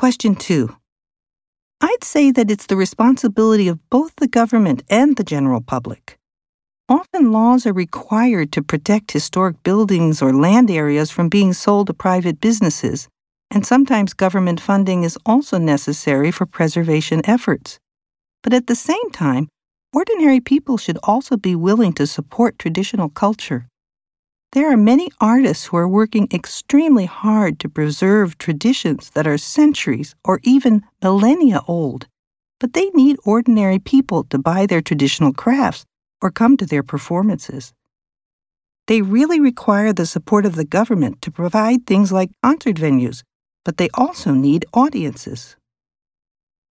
Question 2. I'd say that it's the responsibility of both the government and the general public. Often laws are required to protect historic buildings or land areas from being sold to private businesses, and sometimes government funding is also necessary for preservation efforts. But at the same time, ordinary people should also be willing to support traditional culture. There are many artists who are working extremely hard to preserve traditions that are centuries or even millennia old, but they need ordinary people to buy their traditional crafts or come to their performances. They really require the support of the government to provide things like concert venues, but they also need audiences.